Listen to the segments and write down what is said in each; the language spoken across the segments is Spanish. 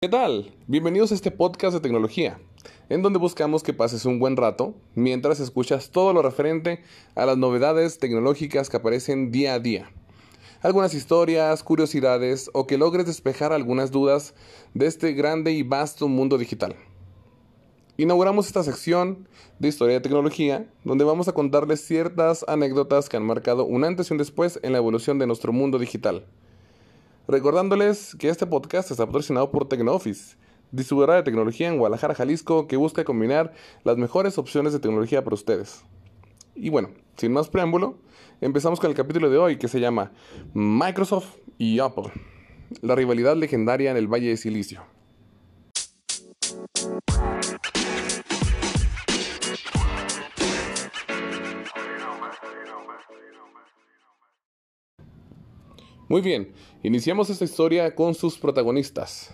¿Qué tal? Bienvenidos a este podcast de tecnología, en donde buscamos que pases un buen rato mientras escuchas todo lo referente a las novedades tecnológicas que aparecen día a día. Algunas historias, curiosidades o que logres despejar algunas dudas de este grande y vasto mundo digital. Inauguramos esta sección de historia de tecnología, donde vamos a contarles ciertas anécdotas que han marcado un antes y un después en la evolución de nuestro mundo digital. Recordándoles que este podcast está patrocinado por TecnoOffice, distribuidora de tecnología en Guadalajara, Jalisco, que busca combinar las mejores opciones de tecnología para ustedes. Y bueno, sin más preámbulo, empezamos con el capítulo de hoy que se llama Microsoft y Apple, la rivalidad legendaria en el Valle de Silicio. Muy bien, iniciamos esta historia con sus protagonistas.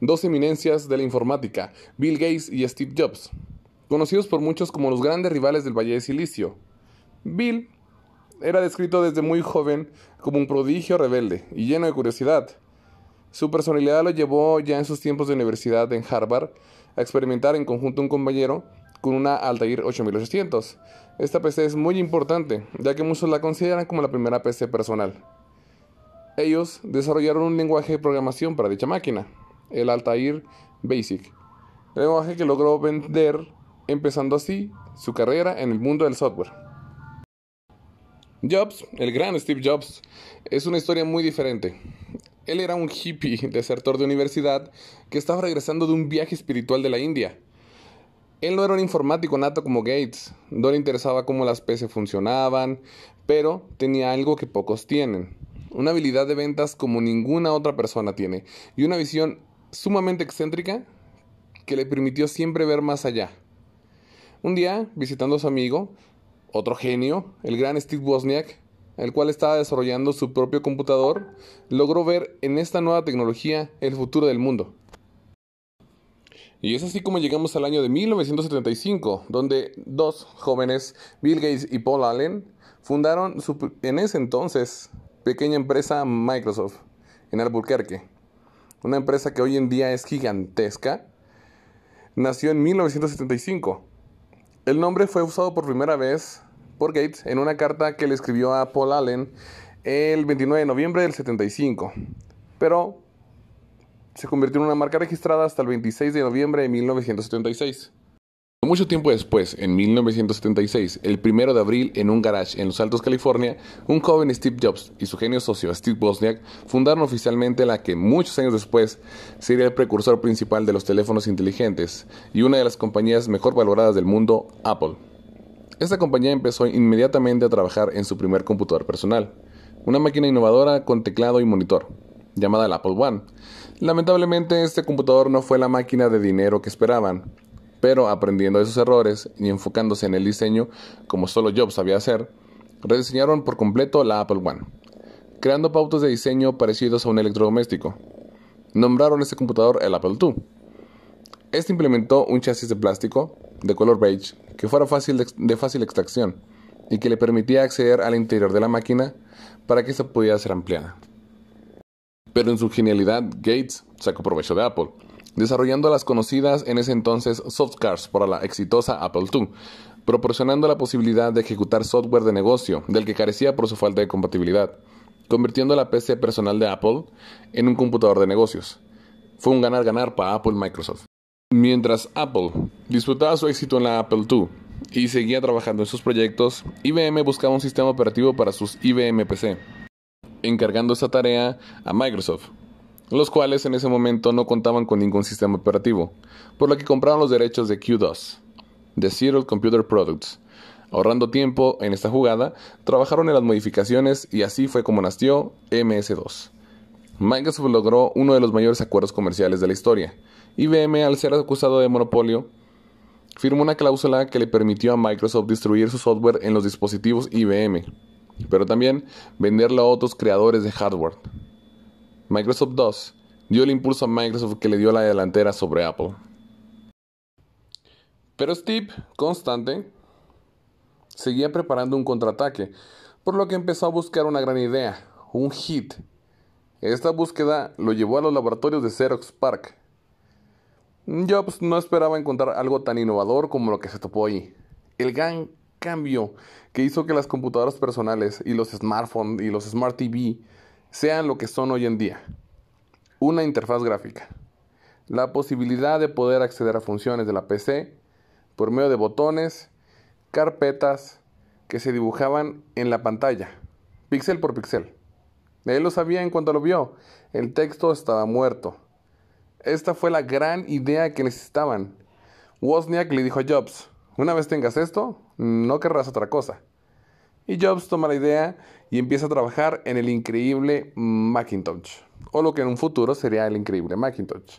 Dos eminencias de la informática, Bill Gates y Steve Jobs, conocidos por muchos como los grandes rivales del Valle de Silicio. Bill era descrito desde muy joven como un prodigio rebelde y lleno de curiosidad. Su personalidad lo llevó ya en sus tiempos de universidad en Harvard a experimentar en conjunto un compañero con una Altair 8800. Esta PC es muy importante, ya que muchos la consideran como la primera PC personal. Ellos desarrollaron un lenguaje de programación para dicha máquina, el Altair Basic, lenguaje que logró vender, empezando así su carrera en el mundo del software. Jobs, el gran Steve Jobs, es una historia muy diferente. Él era un hippie desertor de universidad que estaba regresando de un viaje espiritual de la India. Él no era un informático nato como Gates, no le interesaba cómo las PC funcionaban, pero tenía algo que pocos tienen, una habilidad de ventas como ninguna otra persona tiene y una visión sumamente excéntrica que le permitió siempre ver más allá. Un día, visitando a su amigo, otro genio, el gran Steve Wozniak, el cual estaba desarrollando su propio computador, logró ver en esta nueva tecnología el futuro del mundo. Y es así como llegamos al año de 1975, donde dos jóvenes, Bill Gates y Paul Allen, fundaron su, en ese entonces pequeña empresa Microsoft en Albuquerque. Una empresa que hoy en día es gigantesca. Nació en 1975. El nombre fue usado por primera vez por Gates en una carta que le escribió a Paul Allen el 29 de noviembre del 75. Pero se convirtió en una marca registrada hasta el 26 de noviembre de 1976. Mucho tiempo después, en 1976, el primero de abril, en un garage en Los Altos, California, un joven Steve Jobs y su genio socio Steve Wozniak fundaron oficialmente la que muchos años después sería el precursor principal de los teléfonos inteligentes y una de las compañías mejor valoradas del mundo, Apple. Esta compañía empezó inmediatamente a trabajar en su primer computador personal, una máquina innovadora con teclado y monitor, llamada el Apple One. Lamentablemente, este computador no fue la máquina de dinero que esperaban pero aprendiendo de sus errores y enfocándose en el diseño como solo Jobs sabía hacer, rediseñaron por completo la Apple One, creando pautas de diseño parecidos a un electrodoméstico. Nombraron este computador el Apple II. Este implementó un chasis de plástico de color beige que fuera fácil de, fácil extracción y que le permitía acceder al interior de la máquina para que se pudiera ser ampliada. Pero en su genialidad, Gates sacó provecho de Apple desarrollando las conocidas en ese entonces soft cars para la exitosa Apple II, proporcionando la posibilidad de ejecutar software de negocio del que carecía por su falta de compatibilidad, convirtiendo la PC personal de Apple en un computador de negocios. Fue un ganar-ganar para Apple y Microsoft. Mientras Apple disfrutaba su éxito en la Apple II y seguía trabajando en sus proyectos, IBM buscaba un sistema operativo para sus IBM PC, encargando esa tarea a Microsoft, los cuales en ese momento no contaban con ningún sistema operativo, por lo que compraron los derechos de Q2, de Serial Computer Products. Ahorrando tiempo en esta jugada, trabajaron en las modificaciones y así fue como nació MS2. Microsoft logró uno de los mayores acuerdos comerciales de la historia. IBM, al ser acusado de monopolio, firmó una cláusula que le permitió a Microsoft distribuir su software en los dispositivos IBM, pero también venderlo a otros creadores de hardware. Microsoft 2 dio el impulso a Microsoft que le dio la delantera sobre Apple. Pero Steve, constante, seguía preparando un contraataque, por lo que empezó a buscar una gran idea, un hit, Esta búsqueda lo llevó a los laboratorios de Xerox Park. Jobs no esperaba encontrar algo tan innovador como lo que se topó ahí. El gran cambio que hizo que las computadoras personales y los smartphones y los smart TV sean lo que son hoy en día. Una interfaz gráfica. La posibilidad de poder acceder a funciones de la PC por medio de botones, carpetas que se dibujaban en la pantalla, píxel por píxel. Él lo sabía en cuanto lo vio. El texto estaba muerto. Esta fue la gran idea que necesitaban. Wozniak le dijo a Jobs, una vez tengas esto, no querrás otra cosa. Y Jobs toma la idea y empieza a trabajar en el increíble Macintosh, o lo que en un futuro sería el increíble Macintosh.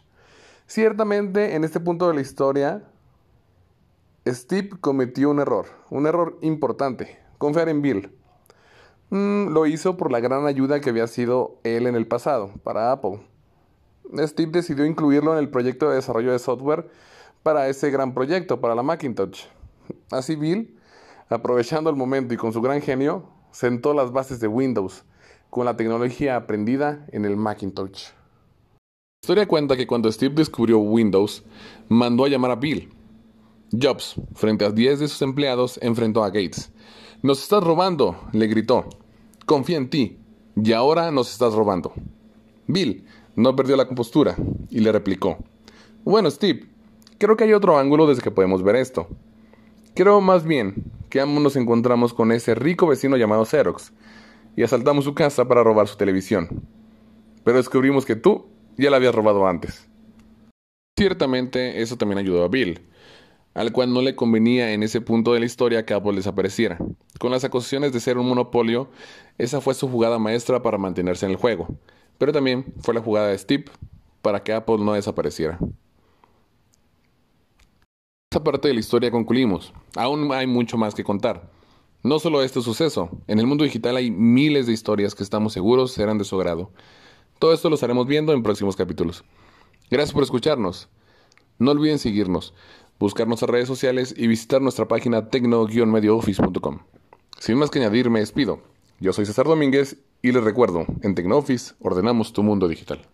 Ciertamente, en este punto de la historia, Steve cometió un error, un error importante, confiar en Bill. Mm, lo hizo por la gran ayuda que había sido él en el pasado para Apple. Steve decidió incluirlo en el proyecto de desarrollo de software para ese gran proyecto, para la Macintosh. Así Bill, aprovechando el momento y con su gran genio, sentó las bases de Windows con la tecnología aprendida en el Macintosh. La historia cuenta que cuando Steve descubrió Windows, mandó a llamar a Bill. Jobs, frente a 10 de sus empleados, enfrentó a Gates. Nos estás robando, le gritó. Confía en ti, y ahora nos estás robando. Bill no perdió la compostura y le replicó. Bueno, Steve, Creo que hay otro ángulo desde que podemos ver esto. Creo más bien que ambos nos encontramos con ese rico vecino llamado Xerox y asaltamos su casa para robar su televisión. Pero descubrimos que tú ya la habías robado antes. Ciertamente eso también ayudó a Bill, al cual no le convenía en ese punto de la historia que Apple desapareciera. Con las acusaciones de ser un monopolio, esa fue su jugada maestra para mantenerse en el juego, pero también fue la jugada de Steve para que Apple no desapareciera. Esta parte de la historia concluimos. Aún hay mucho más que contar. No solo este suceso, en el mundo digital hay miles de historias que estamos seguros serán de su agrado. Todo esto lo estaremos viendo en próximos capítulos. Gracias por escucharnos. No olviden seguirnos, buscar nuestras redes sociales y visitar nuestra página tecno-mediooffice.com. Sin más que añadir, me despido. Yo soy César Domínguez y les recuerdo, en TecnoOffice ordenamos tu mundo digital.